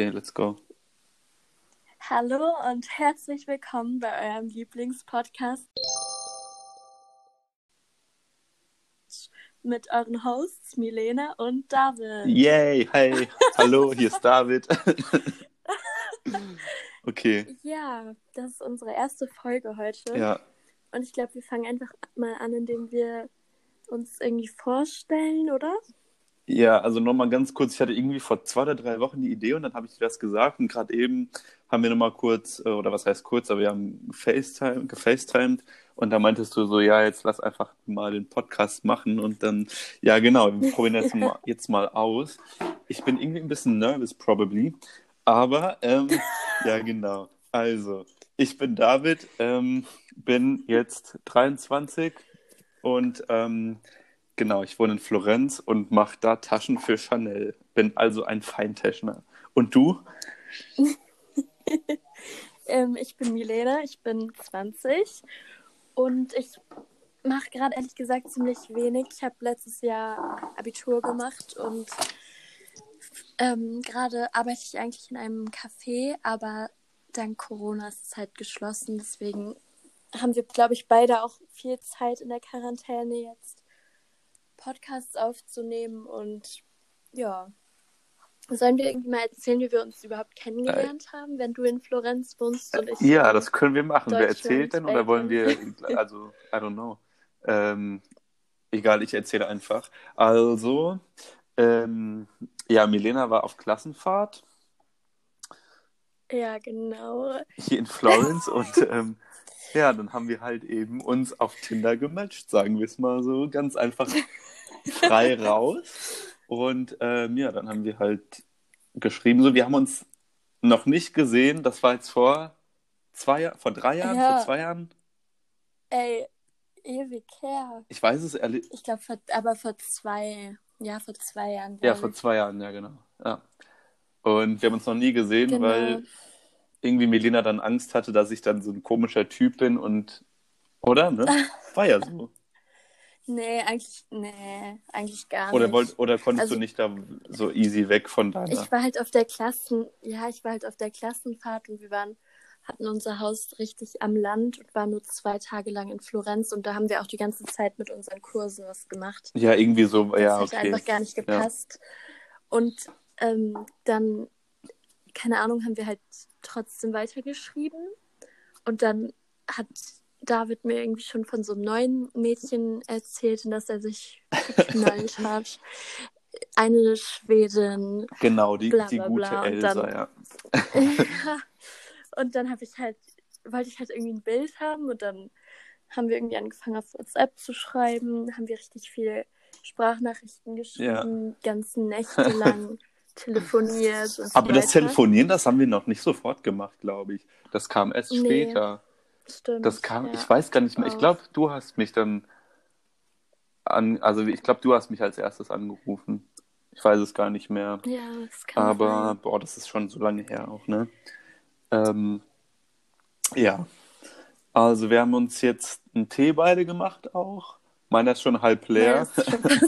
Okay, let's go. Hallo und herzlich willkommen bei eurem Lieblingspodcast mit euren Hosts Milena und David. Yay, hey, hallo, hier ist David. okay. Ja, das ist unsere erste Folge heute. Ja, Und ich glaube, wir fangen einfach mal an, indem wir uns irgendwie vorstellen, oder? Ja, also nochmal ganz kurz, ich hatte irgendwie vor zwei oder drei Wochen die Idee und dann habe ich dir das gesagt und gerade eben haben wir nochmal kurz, äh, oder was heißt kurz, aber wir haben FaceTime, gefacetimed und da meintest du so, ja, jetzt lass einfach mal den Podcast machen und dann, ja genau, wir probieren das mal, jetzt mal aus. Ich bin irgendwie ein bisschen nervous, probably, aber ähm, ja genau, also ich bin David, ähm, bin jetzt 23 und ähm, genau, ich wohne in Florenz und mache da Taschen für Chanel. Bin also ein Feintäschner. Und du? Ähm, ich bin Milena, ich bin 20 und ich mache gerade ehrlich gesagt ziemlich wenig. Ich habe letztes Jahr Abitur gemacht und ähm, gerade arbeite ich eigentlich in einem Café, aber dank Corona ist es halt geschlossen. Deswegen haben wir, glaube ich, beide auch viel Zeit in der Quarantäne jetzt Podcasts aufzunehmen und ja. Sollen wir irgendwie mal erzählen, wie wir uns überhaupt kennengelernt haben, wenn du in Florenz wohnst und ich Ja, das können wir machen. Wer erzählt denn oder wollen wir, also, I don't know. Ähm, egal, ich erzähle einfach. Also, ähm, ja, Milena war auf Klassenfahrt Ja, genau. hier in Florence und ähm, ja, dann haben wir halt eben uns auf Tinder gematcht, sagen wir es mal so, ganz einfach frei raus. Und ähm, ja, dann haben wir halt geschrieben, so, wir haben uns noch nicht gesehen, das war jetzt vor zwei Jahren, vor drei Jahren, Ja. vor zwei Jahren. Ey, ewig her. Ich weiß es ehrlich, Ich glaube, aber vor zwei, ja, vor zwei Jahren. ja, vor zwei Jahren, ja, genau. Ja. Und wir haben uns noch nie gesehen, Genau. weil irgendwie Melina dann Angst hatte, dass ich dann so ein komischer Typ bin und, oder, ne? War ja so. Nee, eigentlich, nee, eigentlich gar Oder, nicht. wollt, oder konntest Also- du nicht da so easy weg von deiner? Ich war halt auf der Klassen, ja, ich war halt auf der Klassenfahrt und wir waren, hatten unser Haus richtig am Land und waren nur zwei Tage lang in Florenz und da haben wir auch die ganze Zeit mit unseren Kursen was gemacht. Ja, irgendwie so, Das ja, hat okay. einfach gar nicht gepasst. Und ähm, dann, keine Ahnung, haben wir halt trotzdem weitergeschrieben. Und dann hat David mir irgendwie schon von so einem neuen Mädchen erzählt, in das er sich geknallt hat. Eine Schwedin. Genau, die, Bla, die bla, gute bla. Elsa, dann- ja. und dann habe ich halt, wollte ich halt irgendwie ein Bild haben und dann haben wir irgendwie angefangen auf WhatsApp zu schreiben, haben wir richtig viel Sprachnachrichten geschrieben, ganze Nächte lang telefoniert und so Aber das weiter. Telefonieren, das haben wir noch nicht sofort gemacht, glaube ich. Das kam erst Nee. später. Stimmt. Das kam, ja. ich weiß gar nicht mehr. Ich glaube, du hast mich dann an, also ich glaube, du hast mich als erstes angerufen. Ich weiß es gar nicht mehr. Ja, das kann Aber, sein. boah, das ist schon so lange her auch, ne? Ähm, ja. Also wir haben uns jetzt einen Tee beide gemacht auch. Meiner ist schon halb leer. Ja, das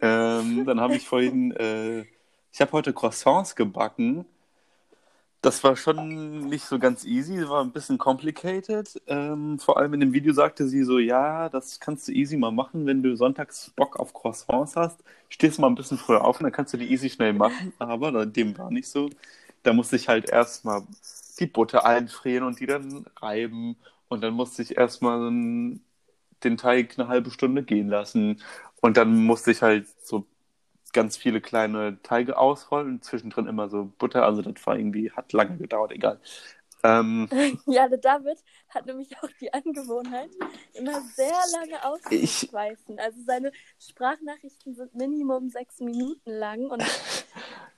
ähm, dann habe ich vorhin, äh, ich habe heute Croissants gebacken. Das war schon nicht so ganz easy, war ein bisschen complicated. Ähm, vor allem in dem Video sagte sie so, ja, das kannst du easy mal machen, wenn du sonntags Bock auf Croissants hast. Stehst mal ein bisschen früher auf und dann kannst du die easy schnell machen. Aber dem war nicht so. Da musste ich halt erstmal die Butter einfrieren und die dann reiben. Und dann musste ich erstmal den Teig eine halbe Stunde gehen lassen. Und dann musste ich halt so ganz viele kleine Teige ausrollen und zwischendrin immer so Butter. Also das war irgendwie, hat lange gedauert, egal. Ähm, ja, der David hat nämlich auch die Angewohnheit, immer sehr lange auszuschweifen. Also seine Sprachnachrichten sind Minimum sechs Minuten lang und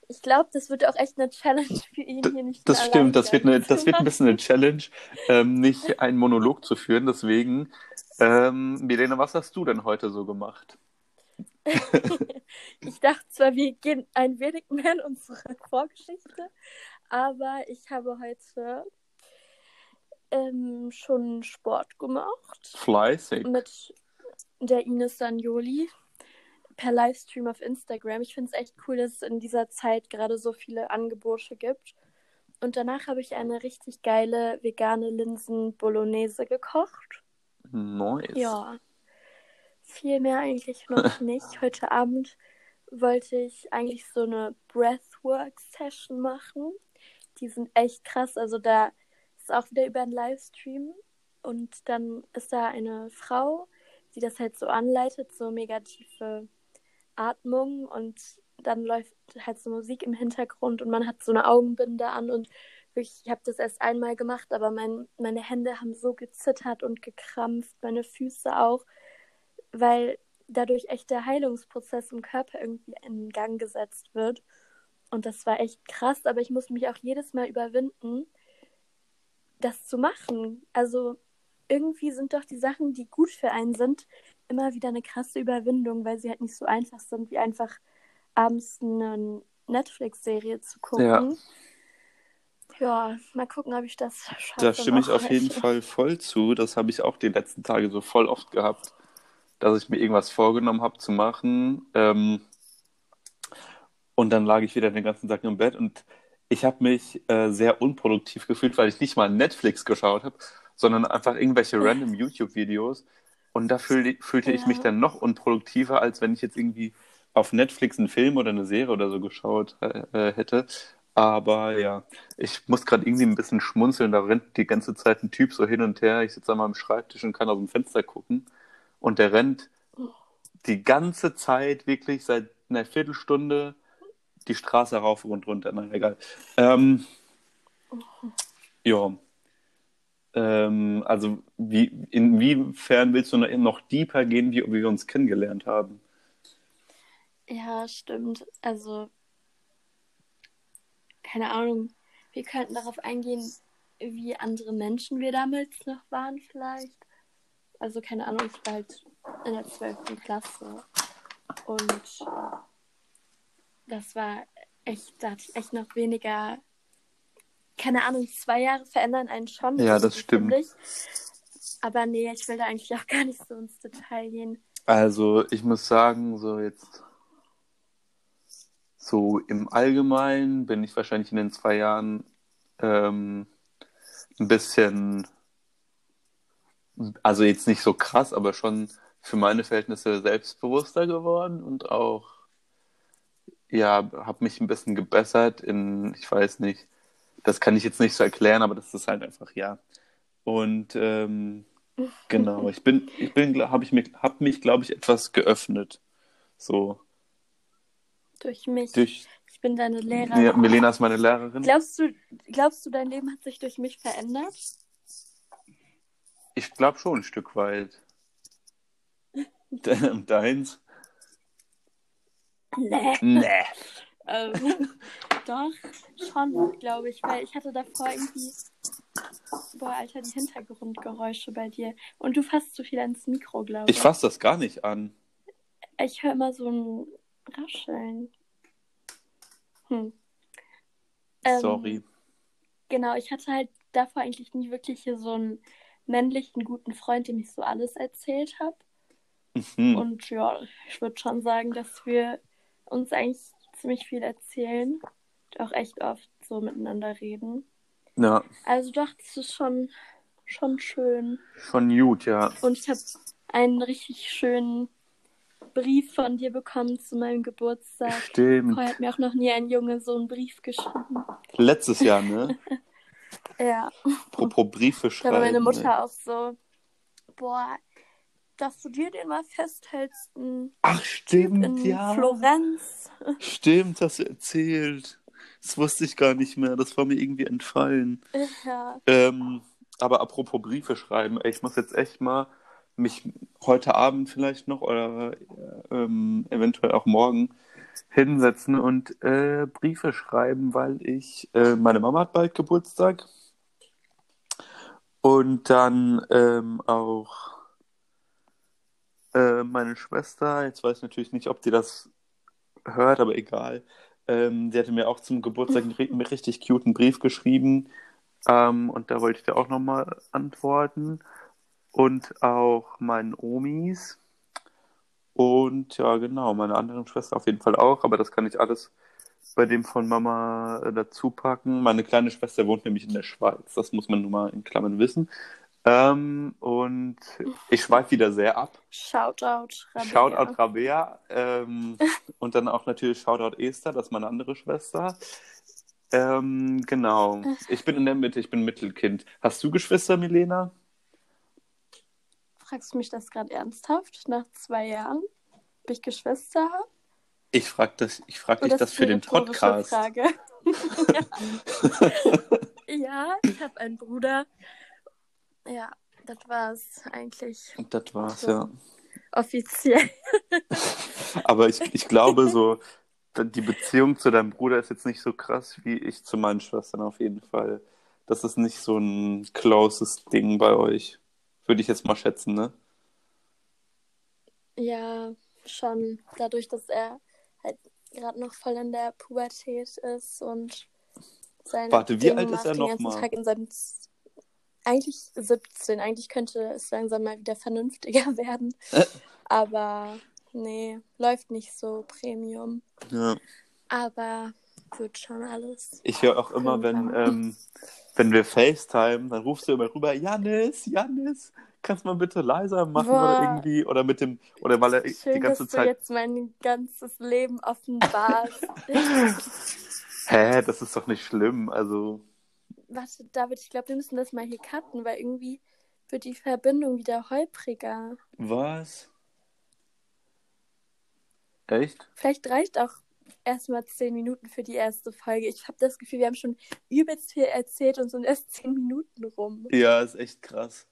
ich glaube, das wird auch echt eine Challenge für ihn hier nicht das stimmt, das wird, eine, das wird ein bisschen eine Challenge, ähm, nicht einen Monolog zu führen. Deswegen, ähm, Milena, was hast du denn heute so gemacht? Ich dachte zwar, wir gehen ein wenig mehr in unsere Vorgeschichte, aber ich habe heute ähm, schon Sport gemacht Fleißig. mit der Ines Sanjoli. per Livestream auf Instagram. Ich finde es echt cool, dass es in dieser Zeit gerade so viele Angebote gibt. Und danach habe ich eine richtig geile vegane Linsen-Bolognese gekocht. Nice. Ja. Viel mehr eigentlich noch nicht. Heute Abend wollte ich eigentlich so eine Breathwork-Session machen. Die sind echt krass. Also da ist auch wieder über einen Livestream. Und dann ist da eine Frau, die das halt so anleitet, so mega tiefe Atmung und dann läuft halt so Musik im Hintergrund und man hat so eine Augenbinde an und wirklich, ich habe das erst einmal gemacht, aber mein, meine Hände haben so gezittert und gekrampft, meine Füße auch, weil dadurch echt der Heilungsprozess im Körper irgendwie in Gang gesetzt wird. Und das war echt krass, aber ich muss mich auch jedes Mal überwinden, das zu machen. Also irgendwie sind doch die Sachen, die gut für einen sind, immer wieder eine krasse Überwindung, weil sie halt nicht so einfach sind, wie einfach abends eine Netflix-Serie zu gucken. Ja. ja. mal gucken, ob ich das schaffe. Da stimme ich auf jeden Fall voll zu. Das habe ich auch die letzten Tage so voll oft gehabt, dass ich mir irgendwas vorgenommen habe zu machen. Ähm, und dann lag ich wieder den ganzen Tag im Bett und ich habe mich äh, sehr unproduktiv gefühlt, weil ich nicht mal Netflix geschaut habe, sondern einfach irgendwelche random YouTube-Videos. Und da fühl, fühlte ja. ich mich dann noch unproduktiver, als wenn ich jetzt irgendwie auf Netflix einen Film oder eine Serie oder so geschaut äh, äh hätte. Aber ja, ich muss gerade irgendwie ein bisschen schmunzeln. Da rennt die ganze Zeit ein Typ so hin und her. Ich sitze an meinem Schreibtisch und kann aus dem Fenster gucken. Und der rennt die ganze Zeit wirklich seit einer Viertelstunde die Straße rauf und runter. Na egal. Ähm, ja. Ähm, also wie, inwiefern willst du noch deeper gehen, wie, wie wir uns kennengelernt haben? Ja, stimmt. Also, keine Ahnung. Wir könnten darauf eingehen, wie andere Menschen wir damals noch waren, vielleicht. Also, keine Ahnung, ich war halt in der 12. Klasse. Und das war echt, da hatte ich echt noch weniger keine Ahnung, zwei Jahre verändern einen schon. Ja, das stimmt. Ich. Aber nee, ich will da eigentlich auch gar nicht so ins Detail gehen. Also, ich muss sagen, so jetzt, so im Allgemeinen bin ich wahrscheinlich in den zwei Jahren ähm, ein bisschen, also jetzt nicht so krass, aber schon für meine Verhältnisse selbstbewusster geworden und auch, ja, habe mich ein bisschen gebessert in, ich weiß nicht, das kann ich jetzt nicht so erklären, aber das ist halt einfach ja. Und ähm, genau, ich bin, ich bin, habe ich mich, habe mich, glaube ich, etwas geöffnet. So. Durch mich. Durch, ich bin deine Lehrerin. Ja, Milena ist meine Lehrerin. Glaubst du, glaubst du, dein Leben hat sich durch mich verändert? Ich glaube schon ein Stück weit. Deins? Nee. Nee. Ähm, doch, schon, glaube ich, weil ich hatte davor irgendwie. Boah, Alter, die Hintergrundgeräusche bei dir. Und du fasst zu viel ans Mikro, glaube ich. Ich fasse das gar nicht an. Ich höre immer so ein Rascheln. Hm. Ähm, Sorry. Genau, ich hatte halt davor eigentlich nie wirklich hier so einen männlichen, guten Freund, dem ich so alles erzählt habe. Mhm. Und ja, ich würde schon sagen, dass wir uns eigentlich ziemlich viel erzählen und auch echt oft so miteinander reden. Ja. Also doch, das ist schon, schon schön. Schon gut, ja. Und ich habe einen richtig schönen Brief von dir bekommen zu meinem Geburtstag. Stimmt. Vorher hat mir auch noch nie ein Junge so einen Brief geschrieben. Letztes Jahr, ne? ja. Apropos Briefe schreiben. Da war meine Mutter ne? auch so, boah, dass du dir den mal festhältst. Ach, stimmt, in ja. Florenz. Stimmt, hast du erzählt. Das wusste ich gar nicht mehr. Das war mir irgendwie entfallen. Ja. Ähm, aber apropos Briefe schreiben, ey, ich muss jetzt echt mal mich heute Abend vielleicht noch oder ähm, eventuell auch morgen hinsetzen und äh, Briefe schreiben, weil ich, äh, meine Mama hat bald Geburtstag und dann ähm, auch äh, meine Schwester, jetzt weiß ich natürlich nicht, ob die das hört, aber egal. Ähm, die hatte mir auch zum Geburtstag einen richtig cuten Brief geschrieben. Ähm, und da wollte ich dir auch nochmal antworten. Und auch meinen Omis. Und ja, genau, meine anderen Schwester auf jeden Fall auch, aber das kann ich alles bei dem von Mama äh, dazu packen. Meine kleine Schwester wohnt nämlich in der Schweiz, das muss man nun mal in Klammern wissen. Ähm, und ich schweife wieder sehr ab. Shoutout Rabea. Shoutout Rabea. Ähm, und dann auch natürlich Shoutout Esther, das ist meine andere Schwester. Ähm, genau. Ich bin in der Mitte, ich bin Mittelkind. Hast du Geschwister, Milena? Fragst du mich das gerade ernsthaft nach zwei Jahren, ob ich Geschwister habe? Ich frage das, ich frag dich das ist für den Podcast. Frage? ja, ich habe einen Bruder. Ja, das war's eigentlich Und das war's, So. ja. offiziell. Aber ich, ich glaube so, die Beziehung zu deinem Bruder ist jetzt nicht so krass wie ich zu meinen Schwestern auf jeden Fall. Das ist nicht so ein closes Ding bei euch. Würde ich jetzt mal schätzen, ne? Ja, schon. Dadurch, dass er halt gerade noch voll in der Pubertät ist und sein Warte, wie Ding alt ist er den noch ganzen mal? Tag in seinem Z- eigentlich 17. Eigentlich könnte es langsam mal wieder vernünftiger werden. Äh. Aber nee, läuft nicht so Premium. Ja. Aber wird schon alles. Ich höre auch immer, wenn, ähm, wenn wir FaceTime, dann rufst du immer rüber, Janis, Janis, kannst du mal bitte leiser machen oder Boah. irgendwie, oder mit dem, oder weil er die Schön, ganze dass du Zeit, jetzt mein ganzes Leben offenbarst. hä, das ist doch nicht schlimm, also, Warte, David, ich glaube, wir müssen das mal hier cutten, weil irgendwie wird die Verbindung wieder holpriger. was? Echt? Vielleicht reicht auch erstmal zehn Minuten für die erste Folge. Ich habe das Gefühl, wir haben schon übelst viel erzählt und sind erst zehn Minuten rum. Ja, ist echt krass.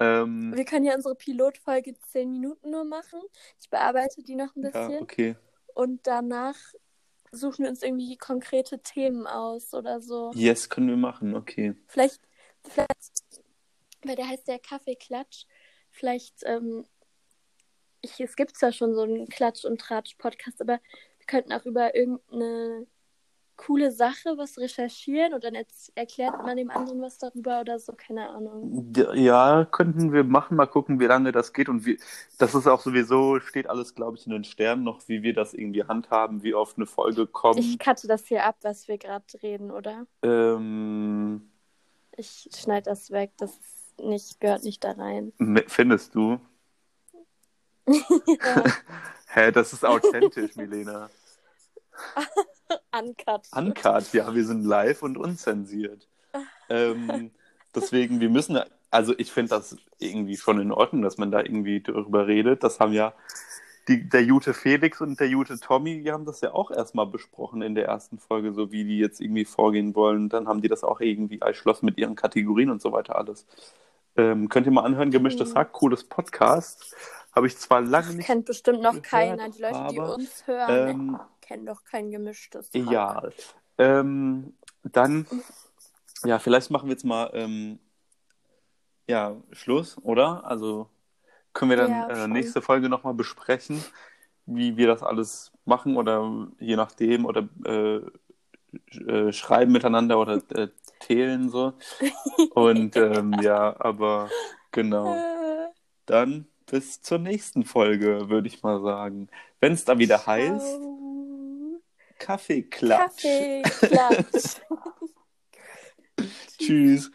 Ähm, Wir können ja unsere Pilotfolge zehn Minuten nur machen. Ich bearbeite die noch ein ja, bisschen okay. und danach suchen wir uns irgendwie konkrete Themen aus oder so. Yes, können wir machen, okay. Vielleicht, vielleicht weil der heißt ja Kaffeeklatsch. Vielleicht, ähm, ich, es gibt zwar schon so einen Klatsch- und Tratsch-Podcast, aber wir könnten auch über irgendeine coole Sache was recherchieren und dann erklärt man dem anderen was darüber oder so, keine Ahnung. Ja, könnten wir machen, mal gucken, wie lange das geht und wie, das ist auch sowieso, steht alles, glaube ich, in den Sternen noch, wie wir das irgendwie handhaben, wie oft eine Folge kommt. Ich cutte das hier ab, was wir gerade reden, oder? Ähm, Ich schneide das weg, das nicht, gehört nicht da rein. findest du? Hä, das ist authentisch, Milena. Uncut. Uncut, ja, wir sind live und unzensiert. Ähm, deswegen, wir müssen, also ich finde das irgendwie schon in Ordnung, dass man da irgendwie drüber redet. Das haben ja die, der Jute Felix und der Jute Tommy, die haben das ja auch erstmal besprochen in der ersten Folge, so wie die jetzt irgendwie vorgehen wollen. Dann haben die das auch irgendwie erschlossen mit ihren Kategorien und so weiter alles. Ähm, könnt ihr mal anhören, gemischtes Mhm. Hack, cooles Podcast. Habe ich zwar lange nicht Kennt bestimmt noch gehört, keiner. Die Leute, die aber, uns hören, ähm, kennen doch kein gemischtes Hack. Ja, ähm, dann, ja, vielleicht machen wir jetzt mal, ähm, ja, Schluss, oder? Also können wir dann Ja, äh, nächste Folge nochmal besprechen, wie wir das alles machen oder je nachdem oder äh, äh, schreiben miteinander oder äh, teilen so. Und ähm, ja, aber genau. Äh, Dann bis zur nächsten Folge, würde ich mal sagen. Wenn es da wieder heißt, Kaffeeklatsch. Kaffee, Klatsch. Tschüss.